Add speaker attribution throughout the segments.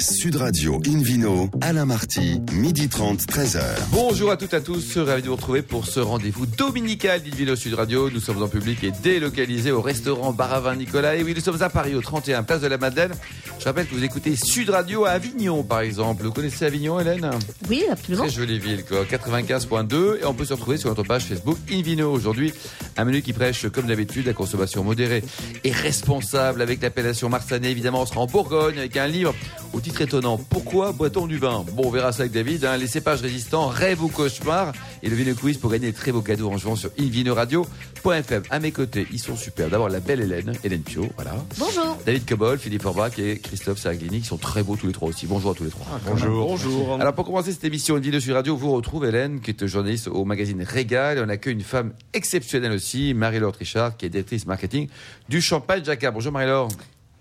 Speaker 1: Sud Radio Invino, Alain Marty, midi 30, 13h.
Speaker 2: Bonjour à toutes et à tous, ravi de vous retrouver pour ce rendez-vous dominical d'Invino Sud Radio. Nous sommes en public et délocalisés au restaurant Baravin Nicolas. Et oui, nous sommes à Paris, au 31 Place de la Madeleine. Je rappelle que vous écoutez Sud Radio à Avignon, par exemple. Vous connaissez Avignon, Hélène?
Speaker 3: Oui, absolument.
Speaker 2: Très jolie ville, quoi. 95.2. Et on peut se retrouver sur notre page Facebook Invino. Aujourd'hui, un menu qui prêche, comme d'habitude, la consommation modérée et responsable avec l'appellation Marsanais. Évidemment, on sera en Bourgogne avec un livre au titre étonnant. Pourquoi boit-on du vin Bon, on verra ça avec David. hein. Les cépages résistants, rêve ou cauchemar. Et le Vino Quiz pour gagner de très beaux cadeaux en jouant sur invinoradio.fm. À mes côtés, ils sont super. D'abord, la belle Hélène, Hélène Pio, voilà.
Speaker 3: Bonjour.
Speaker 2: David Cobol, Philippe Orbach et Christophe Saraglini, qui sont très beaux tous les trois aussi. Bonjour à tous les trois.
Speaker 4: Bonjour. Bonjour.
Speaker 2: Alors pour commencer cette émission Invino sur Radio, vous retrouve Hélène, qui est journaliste au magazine Régal. Et on accueille une femme exceptionnelle aussi, Marie-Laure Trichard, qui est directrice marketing du Champagne Jacquard. Bonjour Marie-Laure.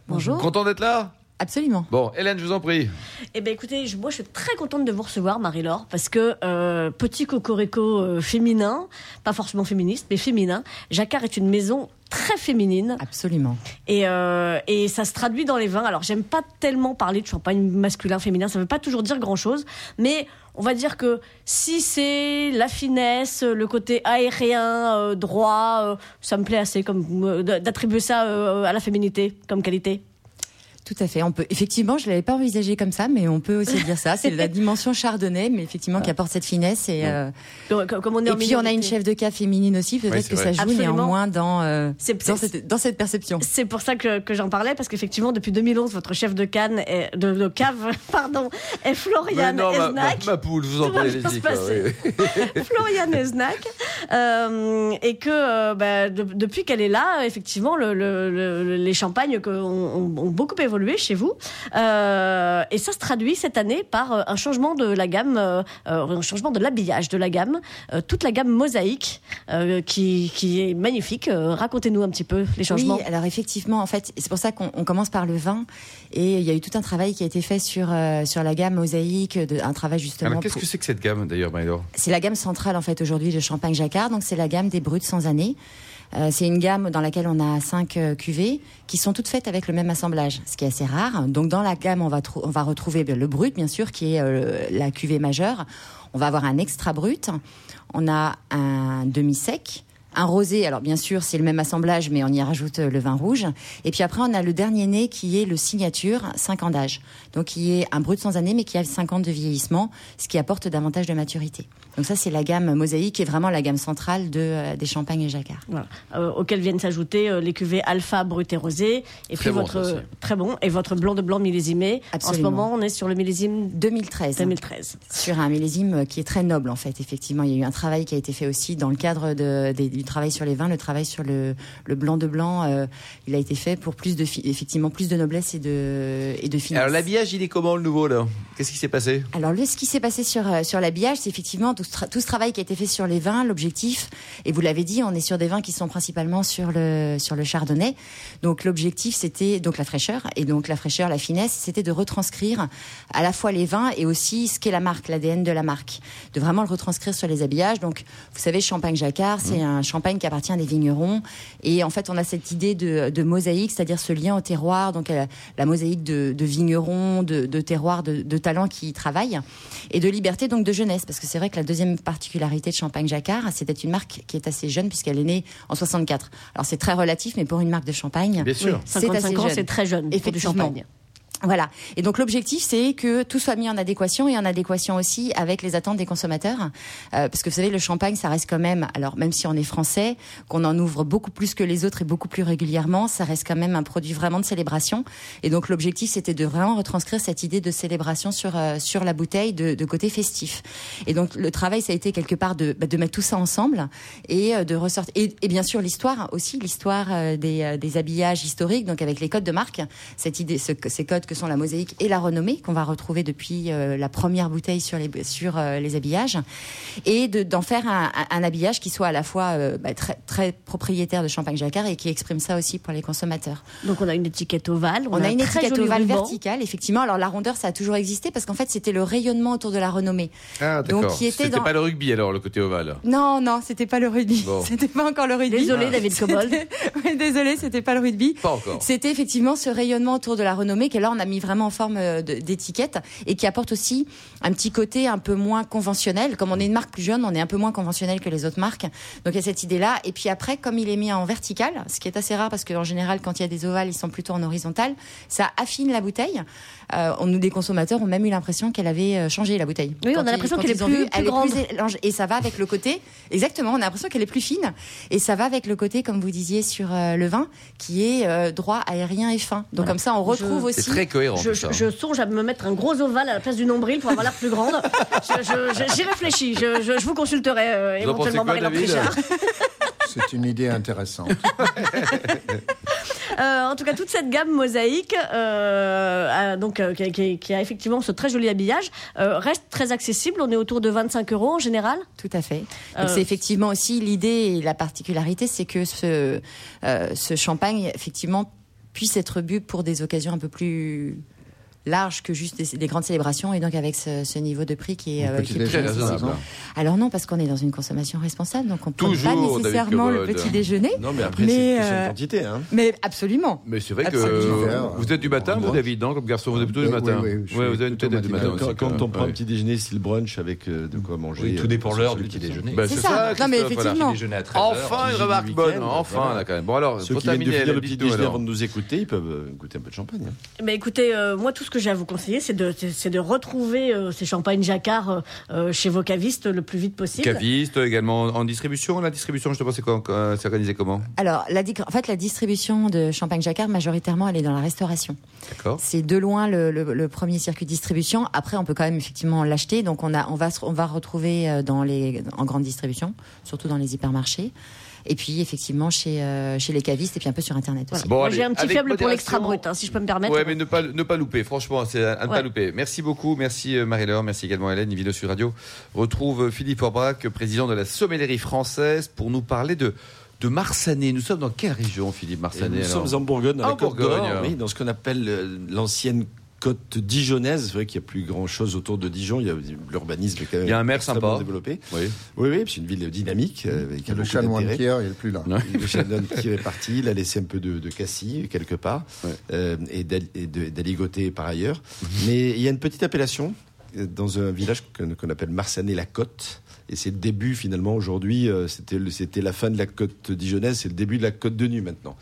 Speaker 3: Bonjour.
Speaker 2: Content d'être là?
Speaker 5: Absolument.
Speaker 2: Bon, Hélène, je vous en prie.
Speaker 3: Eh ben écoutez, je- moi je suis très contente de vous recevoir, Marie-Laure, parce que euh, petit cocorico euh, féminin, pas forcément féministe, mais féminin. Jacquard est une maison très féminine
Speaker 5: Absolument.
Speaker 3: et, euh, et ça se traduit dans les vins. Alors j'aime pas tellement parler de champagne masculin, féminin, ça veut pas toujours dire grand-chose, mais on va dire que si c'est la finesse, le côté aérien, euh, droit, euh, ça me plaît assez comme euh, d'attribuer ça euh, à la féminité comme qualité.
Speaker 5: Tout à fait. On peut effectivement, je l'avais pas envisagé comme ça, mais on peut aussi dire ça. C'est la dimension chardonnay, mais effectivement qui apporte cette finesse et euh,
Speaker 3: Comme, comme on est
Speaker 5: et
Speaker 3: en
Speaker 5: puis on a une chef de cas féminine aussi. Peut-être que
Speaker 2: vrai.
Speaker 5: ça joue
Speaker 3: Absolument.
Speaker 5: néanmoins dans euh,
Speaker 3: C'est-
Speaker 5: dans
Speaker 3: c'est-
Speaker 5: cette, dans cette perception.
Speaker 3: C'est pour ça que, que j'en parlais, parce qu'effectivement, depuis 2011, votre chef de canne, est, de, de cave, pardon, est Florian
Speaker 2: Mais non, ma, ma,
Speaker 3: Esnac.
Speaker 2: ma poule, vous en quoi,
Speaker 3: passer.
Speaker 2: oui.
Speaker 3: Florian Esnac. Euh, et que euh, bah, de- depuis qu'elle est là, effectivement, le, le- le- les champagnes que ont beaucoup évolué chez vous. Euh, et ça se traduit cette année par euh, un changement de la gamme, euh, un changement de l'habillage de la gamme, euh, toute la gamme mosaïque euh, qui, qui est magnifique. Euh, Racontez-nous un petit peu les changements.
Speaker 5: Oui, alors effectivement, en fait, c'est pour ça qu'on on commence par le vin. Et il y a eu tout un travail qui a été fait sur euh, sur la gamme mosaïque, de, un travail justement.
Speaker 2: Alors qu'est-ce
Speaker 5: pour-
Speaker 2: que c'est que cette gamme d'ailleurs, Marie-Laure
Speaker 5: C'est la gamme centrale en fait aujourd'hui de Champagne Jacquard, donc c'est la gamme des bruts sans année. Euh, c'est une gamme dans laquelle on a cinq euh, cuvées qui sont toutes faites avec le même assemblage, ce qui assez rare. Donc dans la gamme, on va, on va retrouver ben, le brut, bien sûr, qui est euh, la cuvée majeure. On va avoir un extra brut. On a un demi-sec. Un rosé, alors bien sûr, c'est le même assemblage, mais on y rajoute euh, le vin rouge. Et puis après, on a le dernier né qui est le signature, 5 ans d'âge. Donc qui est un brut sans année, mais qui a 5 ans de vieillissement, ce qui apporte davantage de maturité. Donc ça, c'est la gamme mosaïque, qui est vraiment la gamme centrale de, euh, des champagnes et jacquard.
Speaker 3: Voilà. Euh, auxquels viennent s'ajouter euh, les cuvées alpha, brut et rosé. Et
Speaker 2: Très
Speaker 3: puis
Speaker 2: bon,
Speaker 3: votre très bon et votre blanc de blanc millésimé.
Speaker 5: Absolument.
Speaker 3: En ce moment, on est sur le millésime
Speaker 5: 2013.
Speaker 3: 2013.
Speaker 5: Sur un millésime qui est très noble, en fait. Effectivement, il y a eu un travail qui a été fait aussi dans le cadre de, des- du travail sur les vins, le travail sur le, le blanc de blanc. euh, il a été fait pour plus de, effectivement, plus de noblesse et de, et de finesse.
Speaker 2: Alors l'habillage, il est comment le nouveau là? Qu'est-ce qui s'est passé?
Speaker 5: Alors, le, ce qui s'est passé sur, euh, sur l'habillage, c'est effectivement tout ce, tout ce travail qui a été fait sur les vins, l'objectif, et vous l'avez dit, on est sur des vins qui sont principalement sur le, sur le chardonnay. Donc, l'objectif, c'était donc la fraîcheur, et donc la fraîcheur, la finesse, c'était de retranscrire à la fois les vins et aussi ce qu'est la marque, l'ADN de la marque. De vraiment le retranscrire sur les habillages. Donc, vous savez, Champagne Jacquard, c'est un champagne qui appartient à des vignerons. Et en fait, on a cette idée de, de mosaïque, c'est-à-dire ce lien au terroir, donc la, la mosaïque de, de vignerons, de, de terroirs, de, de talents qui y travaillent, et de liberté, donc de jeunesse. Parce que c'est vrai que la deuxième particularité de Champagne Jacquard, c'était une marque qui est assez jeune, puisqu'elle est née en 64. Alors, c'est très relatif, mais pour une marque de champagne,
Speaker 2: Bien sûr.
Speaker 5: c'est assez
Speaker 3: 55 ans, c'est très jeune pour du
Speaker 5: Effectivement.
Speaker 3: champagne.
Speaker 5: Voilà. Et donc l'objectif, c'est que tout soit mis en adéquation et en adéquation aussi avec les attentes des consommateurs, Euh, parce que vous savez, le champagne, ça reste quand même, alors même si on est français, qu'on en ouvre beaucoup plus que les autres et beaucoup plus régulièrement, ça reste quand même un produit vraiment de célébration. Et donc l'objectif, c'était de vraiment retranscrire cette idée de célébration sur euh, sur la bouteille, de, de côté festif. Et donc le travail, ça a été quelque part de, bah, de mettre tout ça ensemble et euh, de ressortir. Et, et bien sûr l'histoire aussi, l'histoire euh, des, euh, des habillages historiques, donc avec les codes de marque, cette idée, ce- ces codes que sont la mosaïque et la renommée qu'on va retrouver depuis euh, la première bouteille sur les sur euh, les habillages, et de- d'en faire un, un- habillage qui soit à la fois euh, bah, très très propriétaire de Champagne Jacquard et qui exprime ça aussi pour les consommateurs.
Speaker 3: Donc on a une étiquette ovale.
Speaker 5: On, a,
Speaker 3: un
Speaker 5: une étiquette ovale
Speaker 3: ruban.
Speaker 5: verticale, effectivement. Alors la rondeur, ça a toujours existé parce qu'en fait, c'était le rayonnement autour de la renommée.
Speaker 2: Ah
Speaker 5: Donc,
Speaker 2: d'accord.
Speaker 5: qui était
Speaker 2: C'était
Speaker 5: dans-
Speaker 2: pas le rugby alors, le côté ovale.
Speaker 5: Non, non, c'était pas le rugby.
Speaker 2: Bon.
Speaker 5: C'était pas encore le rugby.
Speaker 3: Désolé,
Speaker 2: Ah.
Speaker 3: David Cobold.
Speaker 5: Désolé, c'était pas le rugby.
Speaker 2: Pas encore.
Speaker 5: C'était effectivement ce rayonnement autour de la renommée qui là on a mis vraiment en forme euh, d'étiquette et qui apporte aussi un petit côté un peu moins conventionnel. Comme on est une marque plus jeune, on est un peu moins conventionnel que les autres marques. Donc il y a cette idée-là. Et puis après, comme il est mis en vertical, ce qui est assez rare parce qu'en général, quand il y a des ovales, ils sont plutôt en horizontal, ça affine la bouteille. Euh, on, nous, des consommateurs, ont même eu l'impression qu'elle avait euh, changé la bouteille.
Speaker 3: Oui, on a l'impression qu'elle est plus-
Speaker 5: vu,
Speaker 3: plus grande.
Speaker 5: est plus élange. Et ça va avec le côté, exactement, on a l'impression qu'elle est plus fine. Et ça va avec le côté, comme vous disiez, sur euh, le vin, qui est euh, droit, aérien et fin. Donc comme ça, on retrouve
Speaker 3: Je-
Speaker 5: aussi.
Speaker 2: Très cohérent.
Speaker 3: Je, je songe à me mettre un gros ovale à la place du nombril pour avoir l'air plus grande. J'y réfléchis. Je, je- je vous consulterai euh,
Speaker 2: Vous
Speaker 3: éventuellement Marie-Laure.
Speaker 4: C'est une idée intéressante.
Speaker 3: Euh, en tout cas, toute cette gamme mosaïque, euh, a- donc euh, qui, qui- qui a effectivement ce très joli habillage, euh, reste très accessible. On est autour de 25 euros en général.
Speaker 5: Tout à fait.
Speaker 3: Euh,
Speaker 5: c'est effectivement aussi l'idée et la particularité, c'est que ce, euh, ce champagne, effectivement, puisse être bu pour des occasions un peu plus larges que juste des, des grandes célébrations et donc avec ce, ce niveau de prix qui est, euh,
Speaker 4: petit
Speaker 5: qui est
Speaker 2: Très raisonnable.
Speaker 5: Alors non, parce qu'on est dans une consommation responsable, donc on ne prend pas nécessairement le petit déjeuner.
Speaker 6: Non, mais après,
Speaker 5: Mais,
Speaker 6: c'est une
Speaker 5: euh,
Speaker 6: quantité. Hein.
Speaker 5: Mais absolument.
Speaker 2: Mais c'est vrai que
Speaker 5: Absolument.
Speaker 2: euh, vous êtes du matin, vous, David, non Comme garçon, vous êtes plutôt du matin.
Speaker 4: oui,
Speaker 2: vous avez une tête du matin.
Speaker 6: Quand, on prend un petit déjeuner, style brunch avec euh, de quoi manger.
Speaker 7: Oui, tout
Speaker 6: euh,
Speaker 7: dépend l'heure du petit déjeuner.
Speaker 2: Bah,
Speaker 5: C'est
Speaker 2: c'est
Speaker 5: ça.
Speaker 2: ça.
Speaker 5: Non, mais effectivement.
Speaker 7: déjeuner à 13
Speaker 2: Enfin, une remarque bonne. Enfin, là, quand même. Bon, alors,
Speaker 6: Ceux
Speaker 2: faut
Speaker 6: qui viennent de
Speaker 2: terminer.
Speaker 6: finir le petit déjeuner avant de nous écouter, ils peuvent goûter un peu de champagne.
Speaker 3: Mais écoutez, moi, tout ce que j'ai à vous conseiller, c'est de, c'est- c'est de retrouver euh, ces champagnes jacquard euh, euh, chez vos cavistes le plus vite possible.
Speaker 2: Caviste également en distribution. La distribution, je te c'est c'est organisé comment?
Speaker 5: Alors, la, en fait, la distribution de champagne jacquard, majoritairement, elle est dans la restauration.
Speaker 2: D'accord.
Speaker 5: C'est de loin le, le- le premier circuit de distribution. Après, on peut quand même effectivement l'acheter. Donc, on, a, on, va, se- on va retrouver dans les, en grande distribution, surtout dans les hypermarchés. Et puis, effectivement, chez, euh, chez les cavistes et puis un peu sur Internet aussi.
Speaker 2: Bon,
Speaker 3: j'ai un petit
Speaker 2: avec
Speaker 3: faible pour l'extra brut, hein, si je peux me permettre.
Speaker 2: Ouais, mais ne pas, ne pas louper. Franchement, c'est à, ne
Speaker 3: Ouais.
Speaker 2: pas louper. Merci beaucoup. Merci euh, Marie-Laure. Merci également Hélène. Vidéo sur Radio. Retrouve euh, Philippe Orbrac, président de la sommellerie française, pour nous parler de, de Marsanais. Nous sommes dans quelle région, Philippe
Speaker 6: Et
Speaker 2: Marsanais
Speaker 6: nous
Speaker 2: alors?
Speaker 6: sommes en Bourgogne, dans la
Speaker 2: en Bourgogne.
Speaker 6: oui, dans ce qu'on appelle l'ancienne côte dijonnaise. C'est vrai qu'il n'y a plus grand chose autour de Dijon. Il y a l'urbanisme est quand même
Speaker 2: Il y a un maire sympa.
Speaker 6: développé.
Speaker 2: Oui.
Speaker 6: Oui, oui, c'est une ville dynamique avec
Speaker 4: Le chanoine. Pierre, il est plus là.
Speaker 6: Le chanoine qui est parti, il a laissé un peu de, de cassis quelque part
Speaker 2: Ouais.
Speaker 6: euh, et d'aligoté par ailleurs. Mais il y a une petite appellation euh, dans un village qu'on appelle Marsanais-la-Côte. Et c'est le début finalement aujourd'hui. euh, C'était la fin de la côte dijonnaise, c'est le début de la côte de nuit maintenant.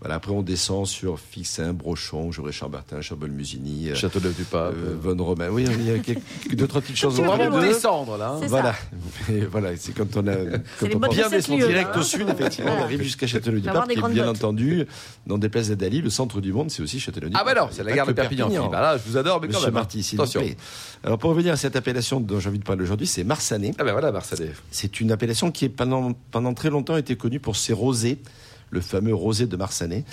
Speaker 6: Voilà, après on descend sur Fixin, Brochon, Jaurès-Chambertin, Chambol-Musigny, euh,
Speaker 2: Châteauneuf du Pape.
Speaker 6: euh, Von Romain. Oui, il y a quelques, deux trois petites
Speaker 3: plus loin.
Speaker 6: deux.
Speaker 2: descendre là. hein.
Speaker 6: Voilà, Et voilà, c'est quand on a quand on bien
Speaker 3: lieux,
Speaker 6: direct
Speaker 3: hein.
Speaker 6: au sud, effectivement, on arrive jusqu'à
Speaker 3: Faut avoir
Speaker 6: Châteauneuf-du-Pape,
Speaker 3: des
Speaker 6: qui est bien
Speaker 3: bottes.
Speaker 6: entendu dans des places d'Adali, le centre du monde, c'est aussi Châteauneuf-du-Pape.
Speaker 2: Ah bah non, c'est la gare de Perpignan. Là, je vous adore, mais quand
Speaker 6: Monsieur
Speaker 2: même. hein.
Speaker 6: Marty, s'il vous plaît. Alors pour revenir à cette appellation dont j'ai envie de parler aujourd'hui, c'est Marsanais.
Speaker 2: Ah ben voilà, Marsanais.
Speaker 6: C'est une appellation qui est pendant, pendant très longtemps été connue pour ses rosés, le fameux rosé de Marsanais.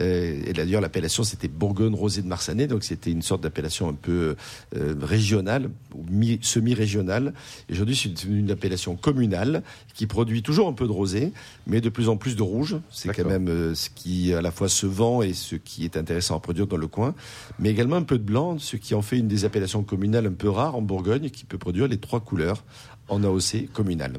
Speaker 6: Euh, et d'ailleurs, l'appellation c'était Bourgogne rosé de Marsanais, donc c'était une sorte d'appellation un peu euh, régionale, ou semi-régionale. Aujourd'hui, c'est une appellation communale qui produit toujours un peu de rosé, mais de plus en plus de rouge. C'est quand même euh, ce qui à la fois se vend et ce qui est intéressant à produire dans le coin, mais également un peu de blanc, ce qui en fait une des appellations communales un peu rares en Bourgogne, qui peut produire les trois couleurs en AOC communal.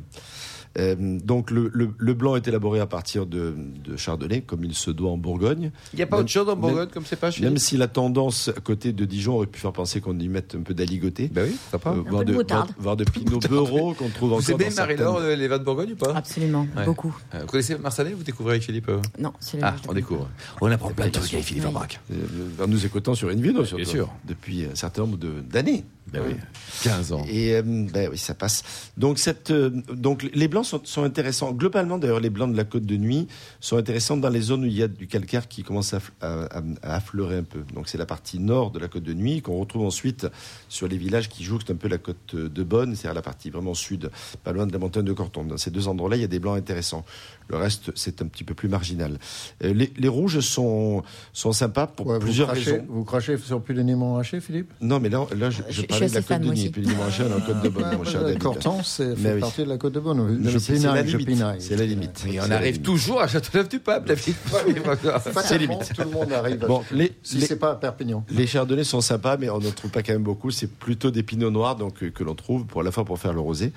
Speaker 6: Euh, donc le, le- le blanc est élaboré à partir de, de chardonnay, comme il se doit en Bourgogne.
Speaker 2: Il n'y a pas
Speaker 6: Même-
Speaker 2: autre chose en
Speaker 6: même-
Speaker 2: Bourgogne comme c'est pas chez
Speaker 6: Même si la tendance à côté de Dijon aurait pu faire penser qu'on y mette un peu d'aligoté.
Speaker 2: Ben oui, sympa.
Speaker 6: euh, voire,
Speaker 3: de
Speaker 6: de, voire- voire de pinot beurreau qu'on trouve
Speaker 2: Vous
Speaker 6: encore
Speaker 2: aimez
Speaker 6: dans
Speaker 2: Marie-Laure
Speaker 6: certaines-
Speaker 2: euh, les vins de Bourgogne ou pas?
Speaker 5: Absolument,
Speaker 2: Ouais.
Speaker 5: beaucoup.
Speaker 2: Euh, Vous connaissez Marsanais Vous découvrez avec Philippe euh?
Speaker 5: Non, celui-là,
Speaker 2: Ah, on découvre. On apprend plein de trucs avec Philippe.
Speaker 6: Euh, en nous écoutant sur une vidéo, surtout,
Speaker 2: sûr.
Speaker 6: depuis un certain nombre de- d'années.
Speaker 2: Ben oui, 15 ans.
Speaker 6: Et euh, ben oui, ça passe. Donc cette, euh, donc les blancs sont, sont intéressants. Globalement, d'ailleurs, les blancs de la côte de nuit sont intéressants dans les zones où il y a du calcaire qui commence à, à- à- à affleurer un peu. Donc c'est la partie nord de la côte de nuit qu'on retrouve ensuite sur les villages qui jouxtent un peu la côte de Bonne, c'est-à-dire la partie vraiment sud, pas loin de la montagne de Corton. Dans ces deux endroits-là, il y a des blancs intéressants. Le reste, c'est un petit peu plus marginal. Euh, les, les rouges sont sont sympas pour
Speaker 4: Ouais, vous,
Speaker 6: plusieurs
Speaker 4: crachez,
Speaker 6: raisons.
Speaker 4: vous crachez sur plus d'éléments hachés, Philippe?
Speaker 6: Non, mais là, là, je parle parler de la
Speaker 5: assez
Speaker 6: Côte
Speaker 5: fan,
Speaker 6: de
Speaker 5: moi aussi.
Speaker 6: La Côte Bonne, mon cher David.
Speaker 4: Fait
Speaker 6: oui.
Speaker 4: partie de la Côte de.
Speaker 6: Non,
Speaker 4: Je
Speaker 6: la
Speaker 4: pinaille, je
Speaker 6: limite.
Speaker 4: pinaille.
Speaker 6: C'est la limite.
Speaker 2: Et
Speaker 6: C'est
Speaker 2: on
Speaker 6: la
Speaker 2: arrive
Speaker 6: limite.
Speaker 2: toujours à Châteauneuf-du-Pape, David.
Speaker 4: Pas
Speaker 6: C'est
Speaker 4: tellement,
Speaker 6: limite.
Speaker 4: Tout le monde arrive.
Speaker 6: Bon, les,
Speaker 4: si c'est pas à Perpignan.
Speaker 6: Les chardonnays sont sympas, mais on n'en trouve pas quand même beaucoup. C'est plutôt des pinots noirs donc, euh, que l'on trouve pour à la fois pour faire le rosé,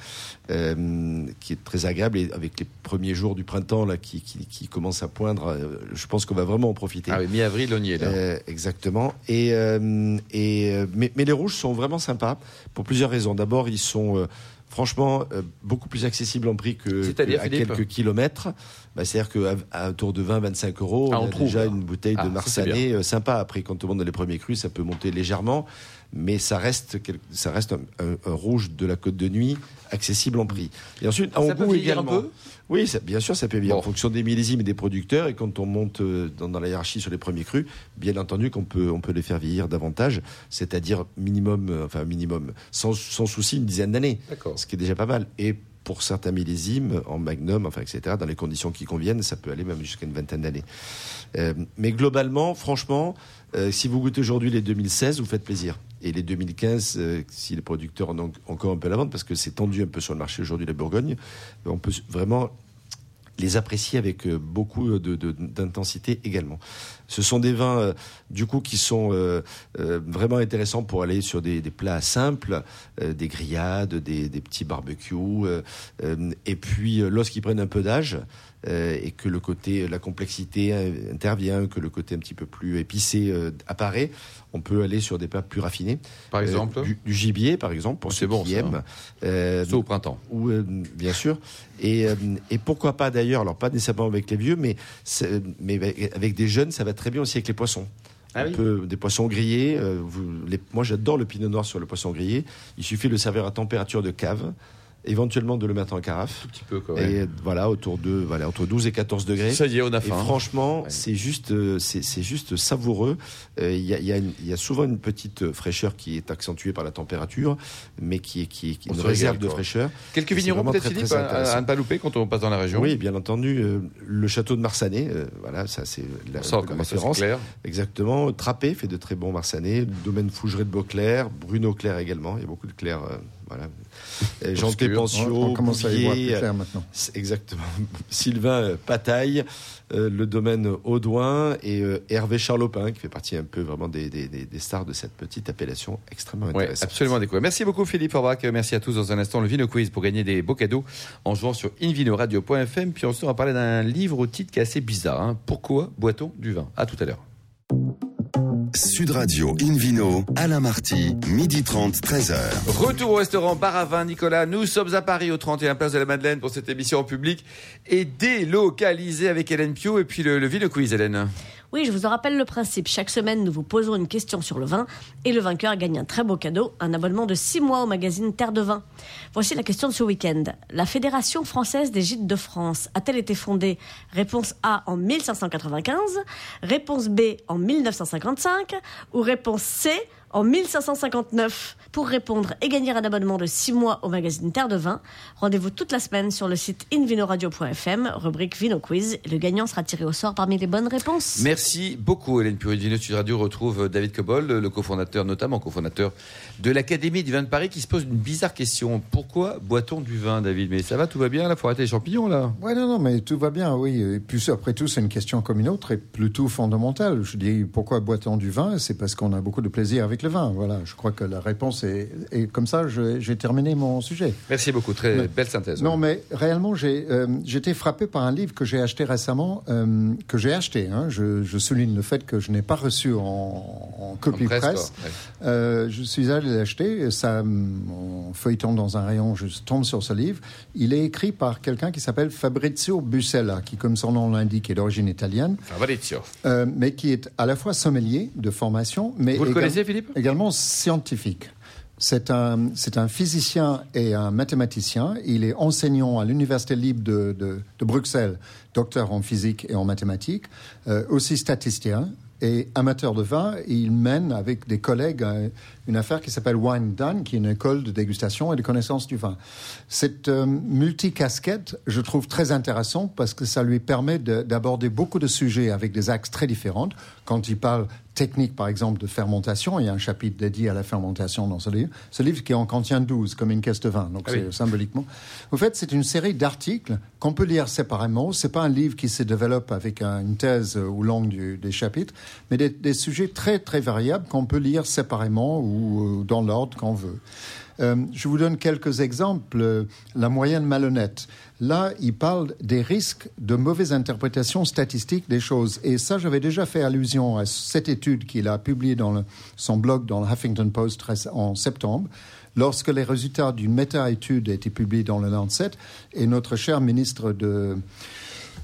Speaker 6: euh, qui est très agréable. Et avec les premiers jours du printemps là, qui, qui, qui commencent à poindre, euh, je pense qu'on va vraiment en profiter.
Speaker 2: Ah oui, mi-avril, on y est là.
Speaker 6: Euh, exactement. Et, euh, et mais, mais les rouges sont vraiment sympas pour plusieurs raisons. D'abord, ils sont euh, franchement euh, beaucoup plus accessibles en prix que, que à quelques kilomètres. Bah, C'est-à-dire qu'à à autour de 20-25 euros,
Speaker 2: Ah,
Speaker 6: on,
Speaker 2: on
Speaker 6: a
Speaker 2: trouve,
Speaker 6: déjà une bouteille
Speaker 2: Ah,
Speaker 6: de
Speaker 2: c'est
Speaker 6: Marsanais euh, sympa. Après, quand on monte dans les premiers crus, ça peut monter légèrement, mais ça reste, ça reste un, un- un rouge de la Côte de Nuit accessible en prix. Et ensuite, en
Speaker 2: Ça peut
Speaker 6: goût
Speaker 2: vieillir un
Speaker 6: également.
Speaker 2: peu?
Speaker 6: Oui, ça- bien sûr, ça peut vieillir
Speaker 2: Bon.
Speaker 6: en fonction des millésimes et des producteurs. Et quand on monte euh, dans, dans la hiérarchie sur les premiers crus, bien entendu qu'on peut, on peut les faire vieillir davantage, c'est-à-dire minimum, euh, enfin minimum, sans, sans souci, une dizaine d'années,
Speaker 2: D'accord.
Speaker 6: ce qui est déjà pas mal. Et pour certains millésimes, en magnum, enfin, etc., dans les conditions qui conviennent, ça peut aller même jusqu'à une vingtaine d'années. Euh, mais globalement, franchement, euh, si vous goûtez aujourd'hui les 2016, vous faites plaisir. Et les 2015, euh, si les producteurs en ont encore un peu la vente, parce que c'est tendu un peu sur le marché aujourd'hui, la Bourgogne, on peut vraiment les apprécier avec euh, beaucoup de- de- d'intensité également. Ce sont des vins, euh, du coup, qui sont euh, vraiment intéressants pour aller sur des, plats simples, des grillades, des, petits barbecues. et puis, lorsqu'ils prennent un peu d'âge et que le côté, la complexité euh, intervient, que le côté un petit peu plus épicé euh, apparaît, on peut aller sur des plats plus raffinés.
Speaker 2: Par
Speaker 6: Euh,
Speaker 2: exemple
Speaker 6: du, du gibier, par exemple, pour
Speaker 2: C'est
Speaker 6: ceux
Speaker 2: bon,
Speaker 6: qui
Speaker 2: ça,
Speaker 6: aiment.
Speaker 2: hein.
Speaker 6: Euh,
Speaker 2: au printemps.
Speaker 6: ou euh, bien sûr et, euh, et pourquoi pas d'ailleurs alors pas nécessairement avec les vieux mais mais avec des jeunes ça va très bien aussi avec les poissons
Speaker 2: Ah
Speaker 6: un
Speaker 2: oui
Speaker 6: peu des poissons grillés euh, vous- les- moi j'adore le pinot noir sur le poisson grillé il suffit de le servir à température de cave éventuellement de le mettre en carafe
Speaker 2: Un petit peu, quand même.
Speaker 6: et voilà autour de voilà entre 12 et 14 degrés
Speaker 2: Ça y est, on a
Speaker 6: et
Speaker 2: faim.
Speaker 6: franchement,
Speaker 2: Ouais.
Speaker 6: c'est juste, euh, c'est juste savoureux. Euh, Il y, a, y a y a souvent une petite fraîcheur qui est accentuée par la température, mais qui est, qui qui une
Speaker 2: se
Speaker 6: réserve de
Speaker 2: quoi.
Speaker 6: fraîcheur.
Speaker 2: Quelques vignerons, peut-être, Philippe, à, à ne pas louper quand on passe dans la région.
Speaker 6: Oui, bien entendu, euh, le château de Marsanais, euh, voilà, ça c'est la,
Speaker 2: sent
Speaker 6: la
Speaker 2: comment ça,
Speaker 6: référence.
Speaker 2: clair.
Speaker 6: Exactement. Trappé fait de très bons Marsanais. Domaine Fougeret de Beauclerc, Bruno Clair également. Il y a beaucoup de Clair, euh, voilà. Euh, Jean. Pépensiot, c'est Exactement. Sylvain euh, Pataille, euh, le domaine Audouin et euh, Hervé Charlopin, qui fait partie un peu vraiment des, des- des- stars de cette petite appellation extrêmement
Speaker 2: Ouais,
Speaker 6: intéressante.
Speaker 2: absolument découvert. Merci beaucoup Philippe Forbach. Merci à tous dans un instant le Vino Quiz pour gagner des beaux cadeaux en jouant sur invinoradio.fm. Puis ensuite on va parler d'un livre au titre qui est assez bizarre. hein. Pourquoi boit-on du vin? À tout à l'heure.
Speaker 1: Sud Radio Invino, Alain Marty, midi 30, 13h.
Speaker 2: Retour au restaurant Bar à Vin Nicolas. Nous sommes à Paris au 31 Place de la Madeleine pour cette émission en public et délocalisée avec Hélène Pio et puis le, le Vino Quiz Hélène.
Speaker 3: Oui, je vous en rappelle le principe. Chaque semaine, nous vous posons une question sur le vin et le vainqueur gagne un très beau cadeau, un abonnement de 6 mois au magazine Terre de Vin. Voici la question de ce week-end. La Fédération française des gîtes de France a-t-elle été fondée? Réponse A en 1595, réponse B en 1955 ou réponse C en 1559 Pour répondre et gagner un abonnement de 6 mois au magazine Terre de Vin, rendez-vous toute la semaine sur le site invinoradio.fm, rubrique Vino Quiz. Le gagnant sera tiré au sort parmi les bonnes réponses.
Speaker 2: Merci beaucoup Hélène Pio. Vino Sud Radio retrouve David Cobol, le cofondateur, notamment cofondateur de l'Académie du vin de Paris, qui se pose une bizarre question. Pourquoi boit-on du vin, David? Mais ça va, tout va bien là Faut arrêter les champignons là
Speaker 4: Ouais, non, non, mais tout va bien, oui. Et puis après tout, c'est une question comme une autre et plutôt fondamentale. Je dis pourquoi boit-on du vin? C'est parce qu'on a beaucoup de plaisir avec le vin. Voilà, je crois que la réponse est, est comme ça. J'ai terminé mon sujet.
Speaker 2: Merci beaucoup, très
Speaker 4: Mais-
Speaker 2: belle synthèse.
Speaker 4: Non, mais réellement, j'ai euh, j'étais frappé par un livre que j'ai acheté récemment, euh, que j'ai acheté. hein. Je, je souligne le fait que je n'ai pas reçu en, en copie
Speaker 2: En presse,
Speaker 4: presse.
Speaker 2: quoi. Ouais.
Speaker 4: Euh, je suis allé l'acheter. et Ça, en feuilletant dans un rayon, je tombe sur ce livre. Il est écrit par quelqu'un qui s'appelle Fabrizio Busella, qui, comme son nom l'indique, est d'origine italienne,
Speaker 2: Fabrizio.
Speaker 4: mais qui est à la fois sommelier de formation, mais
Speaker 2: Vous le connaissez, Philippe?
Speaker 4: Également scientifique. C'est un, un physicien et un mathématicien. Il est enseignant à l'Université libre de, de, Bruxelles, docteur en physique et en mathématiques, euh, aussi statisticien et amateur de vin. Il mène avec des collègues euh, une affaire qui s'appelle Wine Done, qui est une école de dégustation et de connaissance du vin. Cette euh, multicasquette, je trouve très intéressant parce que ça lui permet de- d'aborder beaucoup de sujets avec des axes très différents, Quand il parle technique, par exemple, de fermentation, il y a un chapitre dédié à la fermentation dans ce livre. Ce livre qui en contient 12, comme une caisse de vin, donc
Speaker 2: Ah
Speaker 4: c'est
Speaker 2: oui.
Speaker 4: symboliquement. En fait, c'est une série d'articles qu'on peut lire séparément. C'est pas un livre qui se développe avec un- une thèse ou langue du- des chapitres, mais des, des sujets très très variables qu'on peut lire séparément ou dans l'ordre qu'on veut. Euh, je vous donne quelques exemples. La moyenne malhonnête. Là, il parle des risques de mauvaise interprétation statistique des choses. Et ça, j'avais déjà fait allusion à cette étude qu'il a publiée dans son blog dans le Huffington Post en septembre. Lorsque les résultats d'une méta-étude étaient publiés dans le Lancet, et notre cher ministre de,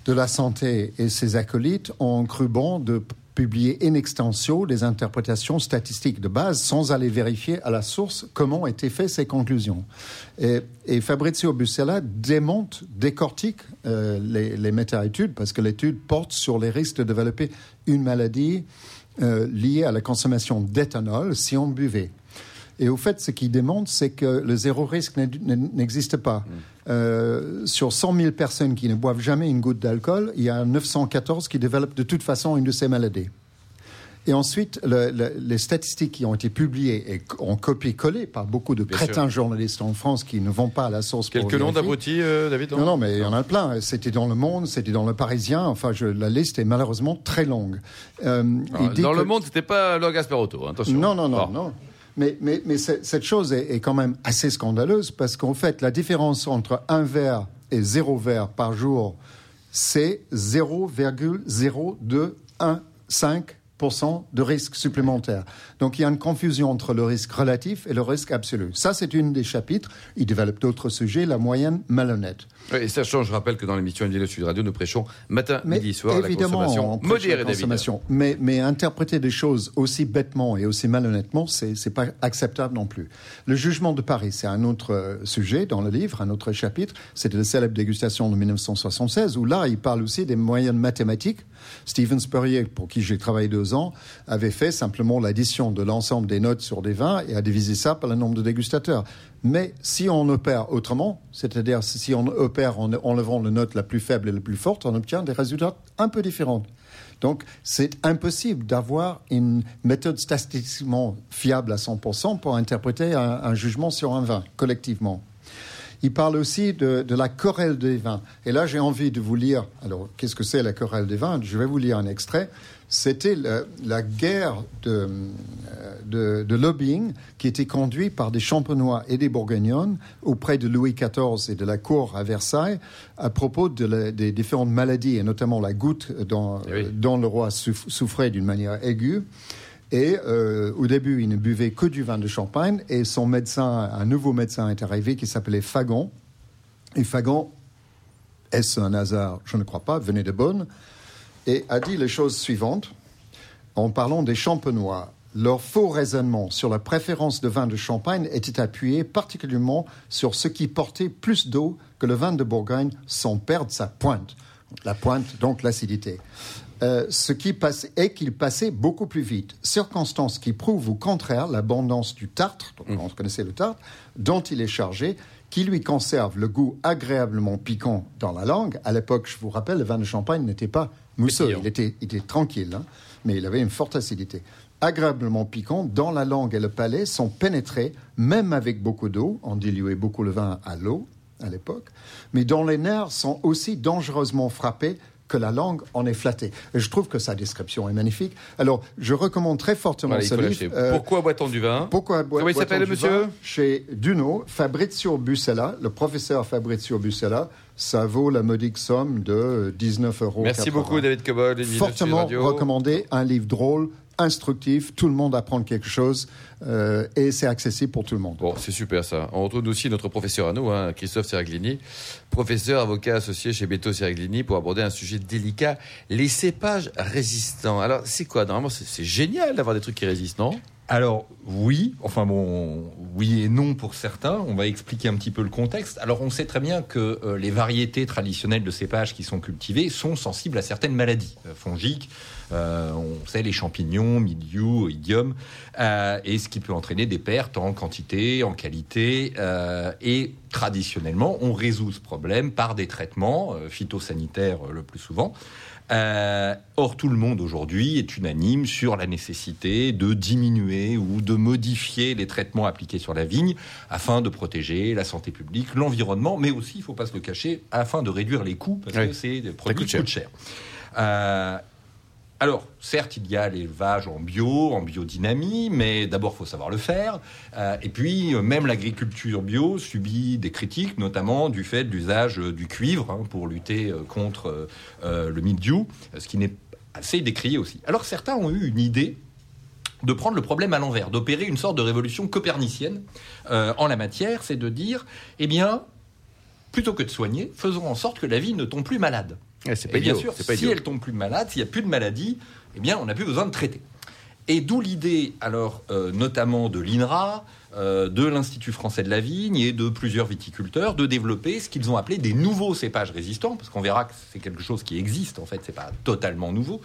Speaker 4: de la Santé et ses acolytes ont cru bon de publier in extenso des interprétations statistiques de base sans aller vérifier à la source comment étaient faites ces conclusions. Et, Fabrizio Bussella démonte, décortique euh, les, les méta-études parce que l'étude porte sur les risques de développer une maladie euh, liée à la consommation d'éthanol si on buvait. Et au fait, ce qu'il démontre, c'est que le zéro risque n'existe pas. Euh, sur 100 000 personnes qui ne boivent jamais une goutte d'alcool, il y a 914 qui développent de toute façon une de ces maladies. Et ensuite, le- le- les statistiques qui ont été publiées et ont copié-collé par beaucoup de
Speaker 2: Bien
Speaker 4: crétins journalistes en France qui ne vont pas à la source
Speaker 2: Quelques noms d'abrutis, euh, David
Speaker 4: Non, non, mais il y en a plein. C'était dans Le Monde, c'était dans Le Parisien. Enfin, je- la liste est malheureusement très longue. Euh,
Speaker 2: Alors,
Speaker 4: dit
Speaker 2: Dans
Speaker 4: que-
Speaker 2: le monde, c'était pas Laure Gasparotto, hein, attention.
Speaker 4: non, non, non,
Speaker 2: Bon.
Speaker 4: non. Mais, cette chose est, est quand même assez scandaleuse parce qu'en fait, la différence entre un verre et zéro verre par jour, c'est 0,0215% de risque supplémentaire. Donc il y a une confusion entre le risque relatif et le risque absolu. Ça, c'est une des chapitres. Il développe d'autres sujets, la moyenne malhonnête.
Speaker 2: Ouais, Et sachant, je rappelle que dans l'émission Indie Sud Radio, nous prêchons matin,
Speaker 4: Mais
Speaker 2: midi, soir la consommation modérée,
Speaker 4: consommation. Mais, mais interpréter des choses aussi bêtement et aussi malhonnêtement, c'est c'est pas acceptable non plus. Le jugement de Paris, c'est un autre euh, sujet dans le livre, un autre chapitre. C'était la célèbre dégustation de 1976, où là, il parle aussi des moyennes mathématiques. Stephen Spurrier, pour qui j'ai travaillé deux ans, avait fait simplement l'addition de l'ensemble des notes sur des vins et a divisé ça par le nombre de dégustateurs. Mais si on opère autrement, c'est-à-dire si on opère en enlevant la note la plus faible et la plus forte, on obtient des résultats un peu différents. Donc, c'est impossible d'avoir une méthode statistiquement fiable à 100% pour interpréter un, un jugement sur un vin, collectivement. Il parle aussi de, de la querelle des vins. Et là, j'ai envie de vous lire. Alors, qu'est-ce que c'est la querelle des vins? Je vais vous lire un extrait. C'était la, la guerre de, euh, de, de lobbying qui était conduite par des champenois et des bourguignonnes auprès de Louis XIV et de la cour à Versailles à propos de la- des différentes maladies, et notamment la goutte dont,
Speaker 2: Eh oui.
Speaker 4: dont le roi souff- souffrait d'une manière aiguë. Et euh, au début, il ne buvait que du vin de champagne. Et son médecin, un nouveau médecin est arrivé qui s'appelait Fagon. Et Fagon, est-ce un hasard? Je ne crois pas, venait de Bonn. Et a dit les choses suivantes en parlant des champenois. Leur faux raisonnement sur la préférence de vin de Champagne était appuyé particulièrement sur ce qui portait plus d'eau que le vin de Bourgogne sans perdre sa pointe. La pointe, donc l'acidité. Euh, ce qui passait, est qu'il passait beaucoup plus vite. Circonstance qui prouve au contraire l'abondance du tartre, donc on connaissait le tartre, dont il est chargé, qui lui conserve le goût agréablement piquant dans la langue. À l'époque, je vous rappelle, le vin de champagne n'était pas mousseux,
Speaker 2: Pétillant.
Speaker 4: il était, il était tranquille, hein, mais il avait une forte acidité. Agréablement piquant dans la langue et le palais sont pénétrés, même avec beaucoup d'eau, on diluait beaucoup le vin à l'eau à l'époque, mais dont les nerfs sont aussi dangereusement frappés que la langue en est flattée. Et je trouve que sa description est magnifique. Alors, je recommande très fortement
Speaker 2: Voilà, il
Speaker 4: ce livre. Euh,
Speaker 2: Pourquoi boit-on du vin?
Speaker 4: pourquoi boit-
Speaker 2: Comment il
Speaker 4: boit-on
Speaker 2: s'appelle,
Speaker 4: du
Speaker 2: monsieur?
Speaker 4: Vin Chez Duno, Fabrizio Bussella, le professeur Fabrizio Bussella, ça vaut la modique somme de 19 euros.
Speaker 2: Merci beaucoup, David Cobol,
Speaker 4: Fortement
Speaker 2: Radio.
Speaker 4: recommandé, un livre drôle, instructif, tout le monde apprend quelque chose euh, et c'est accessible pour tout le monde.
Speaker 2: Bon, c'est super ça. On retrouve aussi notre professeur à nous, hein, Christophe Seraglini, professeur, avocat associé chez Beto Seraglini pour aborder un sujet délicat, les cépages résistants. Alors, c'est quoi? Normalement, c'est c'est génial d'avoir des trucs qui résistent, non?
Speaker 7: Alors oui, enfin bon, oui et non pour certains. On va expliquer un petit peu le contexte. Alors on sait très bien que euh, les variétés traditionnelles de cépages qui sont cultivées sont sensibles à certaines maladies euh, fongiques. Euh, on sait les champignons, mildiou, idium, euh, et ce qui peut entraîner des pertes en quantité, en qualité. euh, et traditionnellement, on résout ce problème par des traitements phytosanitaires le plus souvent. Euh, or, tout le monde aujourd'hui est unanime sur la nécessité de diminuer ou de modifier les traitements appliqués sur la vigne afin de protéger la santé publique, l'environnement, mais aussi, il ne faut pas se le cacher, afin de réduire les coûts parce
Speaker 2: Oui.
Speaker 7: que c'est des produits qui coûtent cher. Euh, alors, certes, il y a l'élevage en bio, en biodynamie, mais d'abord, il faut savoir le faire. Euh, et puis, euh, même l'agriculture bio subit des critiques, notamment du fait de l'usage euh, du cuivre hein, pour lutter contre le mildiou, ce qui n'est assez décrié aussi. Alors, certains ont eu une idée de prendre le problème à l'envers, d'opérer une sorte de révolution copernicienne en la matière, c'est de dire, eh bien, plutôt que de soigner, faisons en sorte que la vie ne tombe plus malade.
Speaker 2: Ouais, c'est pas
Speaker 7: Et bien
Speaker 2: idiot,
Speaker 7: sûr,
Speaker 2: c'est pas
Speaker 7: si
Speaker 2: idiot.
Speaker 7: elle tombe plus malade, s'il n'y a plus de maladie, eh bien, on n'a plus besoin de traiter. Et d'où l'idée, alors, euh, notamment de l'INRA, euh, de l'Institut français de la vigne et de plusieurs viticulteurs, de développer ce qu'ils ont appelé des nouveaux cépages résistants, parce qu'on verra que c'est quelque chose qui existe, en fait, c'est pas totalement nouveau,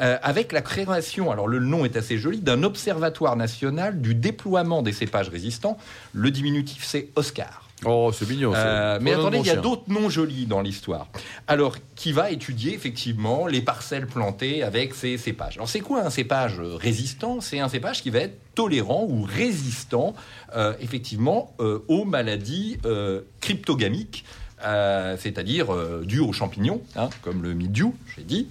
Speaker 7: euh, avec la création, alors le nom est assez joli, d'un observatoire national du déploiement des cépages résistants. Le diminutif, c'est Oscar.
Speaker 2: Oh, c'est mignon.
Speaker 7: Euh, mais attendez, il y a d'autres noms jolis dans l'histoire. Alors, qui va étudier effectivement les parcelles plantées avec ces cépages? Alors, c'est quoi un cépage résistant? C'est un cépage qui va être tolérant ou résistant, euh, effectivement, euh, aux maladies cryptogamiques. euh, c'est-à-dire euh, dues aux champignons, hein, comme le mildiou, j'ai dit,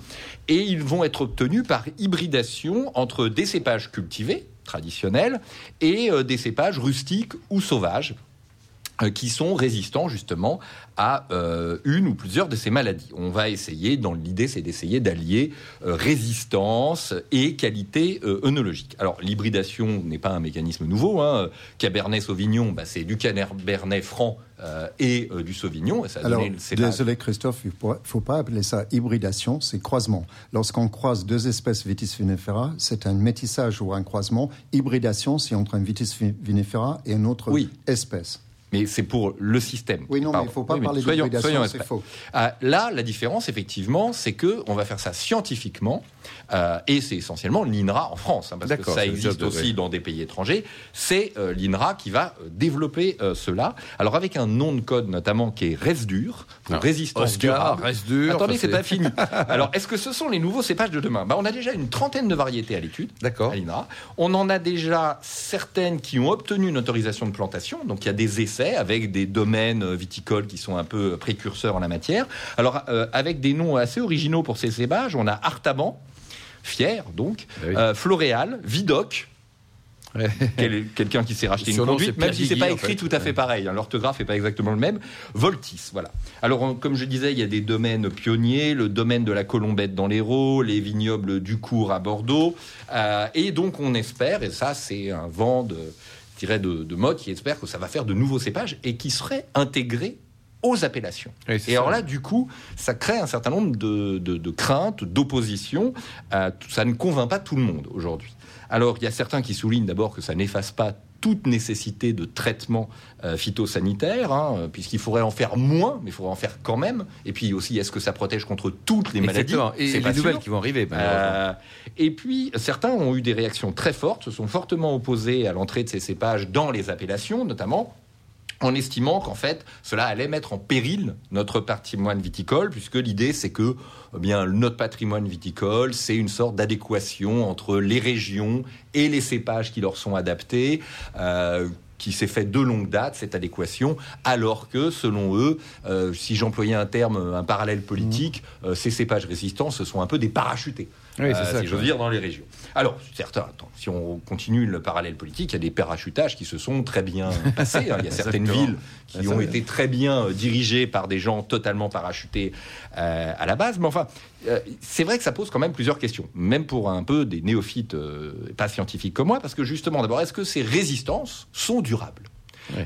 Speaker 7: et ils vont être obtenus par hybridation entre des cépages cultivés, traditionnels, et euh, des cépages rustiques ou sauvages, qui sont résistants justement à euh, une ou plusieurs de ces maladies. On va essayer, dans l'idée, c'est d'essayer d'allier euh, résistance et qualité euh, œnologique. Alors l'hybridation n'est pas un mécanisme nouveau. Hein. Cabernet Sauvignon, bah, c'est du Cabernet franc euh, et euh, du Sauvignon. Et ça a
Speaker 4: Alors,
Speaker 7: donné
Speaker 4: désolé Christophe, il ne faut pas appeler ça hybridation, c'est croisement. Lorsqu'on croise deux espèces Vitis vinifera, c'est un métissage ou un croisement. Hybridation, c'est entre un Vitis vi- vinifera et une autre
Speaker 7: Oui.
Speaker 4: espèce.
Speaker 7: Mais c'est pour le système.
Speaker 4: Oui, non, mais il ne faut pas
Speaker 7: Oui,
Speaker 4: parler
Speaker 7: soyons
Speaker 4: c'est faux.
Speaker 7: Ah, là, la différence, effectivement, c'est que on va faire ça scientifiquement, euh, et c'est essentiellement l'INRA en France, hein, parce que ça existe
Speaker 2: de-
Speaker 7: aussi dans des pays étrangers. C'est euh, l'INRA qui va euh, développer euh, cela. Alors avec un nom de code notamment qui est RESDUR, pour
Speaker 2: Non.
Speaker 7: résistance
Speaker 2: Oscar,
Speaker 7: durable.
Speaker 2: Resdur,
Speaker 7: Attendez, c'est pas fini. Alors, est-ce que ce sont les nouveaux cépages de demain? Bah, On a déjà une trentaine de variétés à l'étude
Speaker 2: D'accord.
Speaker 7: à l'INRA. On en a déjà certaines qui ont obtenu une autorisation de plantation. Donc il y a des essais avec des domaines viticoles qui sont un peu précurseurs en la matière. Alors euh, avec des noms assez originaux pour ces cépages, on a Artaban, Fier donc,
Speaker 2: Ah oui.
Speaker 7: euh, Floréal, Vidoc. Quel- Quelqu'un qui s'est racheté une conduite, même si c'est pas
Speaker 2: en
Speaker 7: écrit
Speaker 2: fait.
Speaker 7: tout à fait pareil. hein, L'orthographe est pas exactement le même. Voltis, voilà. Alors, on- comme je disais, il y a des domaines pionniers, le domaine de la Colombette dans l'Hérault, les vignobles du Cours à Bordeaux. Euh, et donc, on espère, et ça, c'est un vent de, de, de mode qui espère que ça va faire de nouveaux cépages et qui seraient intégrés aux appellations.
Speaker 2: Oui,
Speaker 7: et alors là, du coup, ça crée un certain nombre de, de- de craintes, d'oppositions. Euh, ça ne convainc pas tout le monde aujourd'hui. Alors, il y a certains qui soulignent d'abord que ça n'efface pas toute nécessité de traitement euh, phytosanitaire, hein, euh, puisqu'il faudrait en faire moins, mais il faudrait en faire quand même. Et puis aussi, est-ce que ça protège contre toutes les maladies?
Speaker 2: Exactement.
Speaker 7: C'est
Speaker 2: les
Speaker 7: pas
Speaker 2: nouvelles
Speaker 7: sûr.
Speaker 2: qui vont arriver.
Speaker 7: Euh, et puis, certains ont eu des réactions très fortes, se sont fortement opposés à l'entrée de ces cépages dans les appellations, notamment en estimant qu'en fait, cela allait mettre en péril notre patrimoine viticole, puisque l'idée, c'est que eh bien, notre patrimoine viticole, c'est une sorte d'adéquation entre les régions et les cépages qui leur sont adaptés. euh, qui s'est fait de longue date, cette adéquation, alors que, selon eux, euh, si j'employais un terme, un parallèle politique, euh, ces cépages résistants, ce sont un peu des parachutés,
Speaker 2: Oui, c'est
Speaker 7: euh,
Speaker 2: ça,
Speaker 7: si j'ose
Speaker 2: quoi.
Speaker 7: dire, dans les régions. Alors, certains, attends, si on continue le parallèle politique, il y a des parachutages qui se sont très bien passés. hein. Il y a certaines
Speaker 2: Exactement.
Speaker 7: villes qui
Speaker 2: Ça,
Speaker 7: ont été très bien euh, dirigées par des gens totalement parachutés euh, à la base. Mais enfin, euh, c'est vrai que ça pose quand même plusieurs questions, même pour un peu des néophytes euh, pas scientifiques comme moi, parce que justement, d'abord, est-ce que ces résistances sont durables.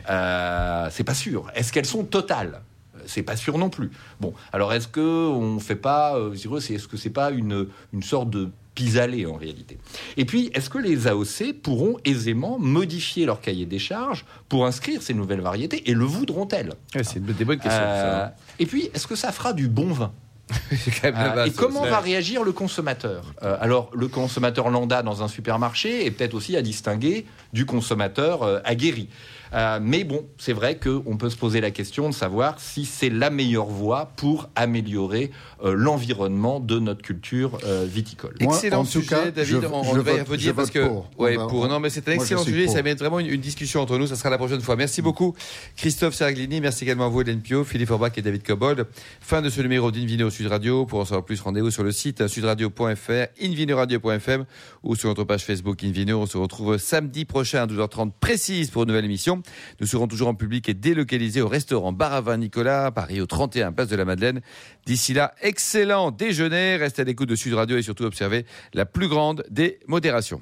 Speaker 7: Euh, C'est pas sûr. Est-ce qu'elles sont totales? C'est pas sûr non plus. Bon, alors est-ce que on fait pas, euh, c'est- est-ce que c'est pas une, une sorte de pis-aller en réalité? Et puis, est-ce que les AOC pourront aisément modifier leur cahier des charges pour inscrire ces nouvelles variétés et le voudront-elles?
Speaker 2: Ouais, c'est des bonnes questions.
Speaker 7: Euh,
Speaker 2: ça. hein.
Speaker 7: Et puis, est-ce que ça fera du bon vin?
Speaker 2: quand même la
Speaker 7: Euh,
Speaker 2: base,
Speaker 7: et comment va réagir le consommateur? Euh, Alors, le consommateur lambda dans un supermarché est peut-être aussi à distinguer du consommateur euh, aguerri. Euh, mais bon, c'est vrai qu'on peut se poser la question de savoir si c'est la meilleure voie pour améliorer euh, l'environnement de notre culture euh, viticole.
Speaker 4: Moi,
Speaker 2: Excellent
Speaker 4: en tout
Speaker 2: sujet,
Speaker 4: cas,
Speaker 2: David.
Speaker 4: je-
Speaker 2: on,
Speaker 4: je
Speaker 2: on devrait y
Speaker 4: vote-
Speaker 2: revenir
Speaker 4: je
Speaker 2: parce
Speaker 4: vote
Speaker 2: que
Speaker 4: pour.
Speaker 2: ouais,
Speaker 4: va-
Speaker 2: pour.
Speaker 4: on-
Speaker 2: Non, mais c'est un
Speaker 4: moi,
Speaker 2: excellent sujet.
Speaker 4: pour.
Speaker 2: Ça mérite vraiment une, une discussion entre nous. Ça sera la prochaine fois. Merci beaucoup, Christophe Serglini. Merci également à vous, Hélène Pio, Philippe Orbach et David Cobold. Fin de ce numéro d'Invino Sud Radio. Pour en savoir plus, rendez-vous sur le site sudradio.fr, invinoradio.fm ou sur notre page Facebook Invino. On se retrouve samedi prochain à 12h30 précise pour une nouvelle émission. Nous serons toujours en public et délocalisés au restaurant Bar à Vin Nicolas, Paris, au 31 Place de la Madeleine. D'ici là, excellent déjeuner. Restez à l'écoute de Sud Radio et surtout observez la plus grande des modérations.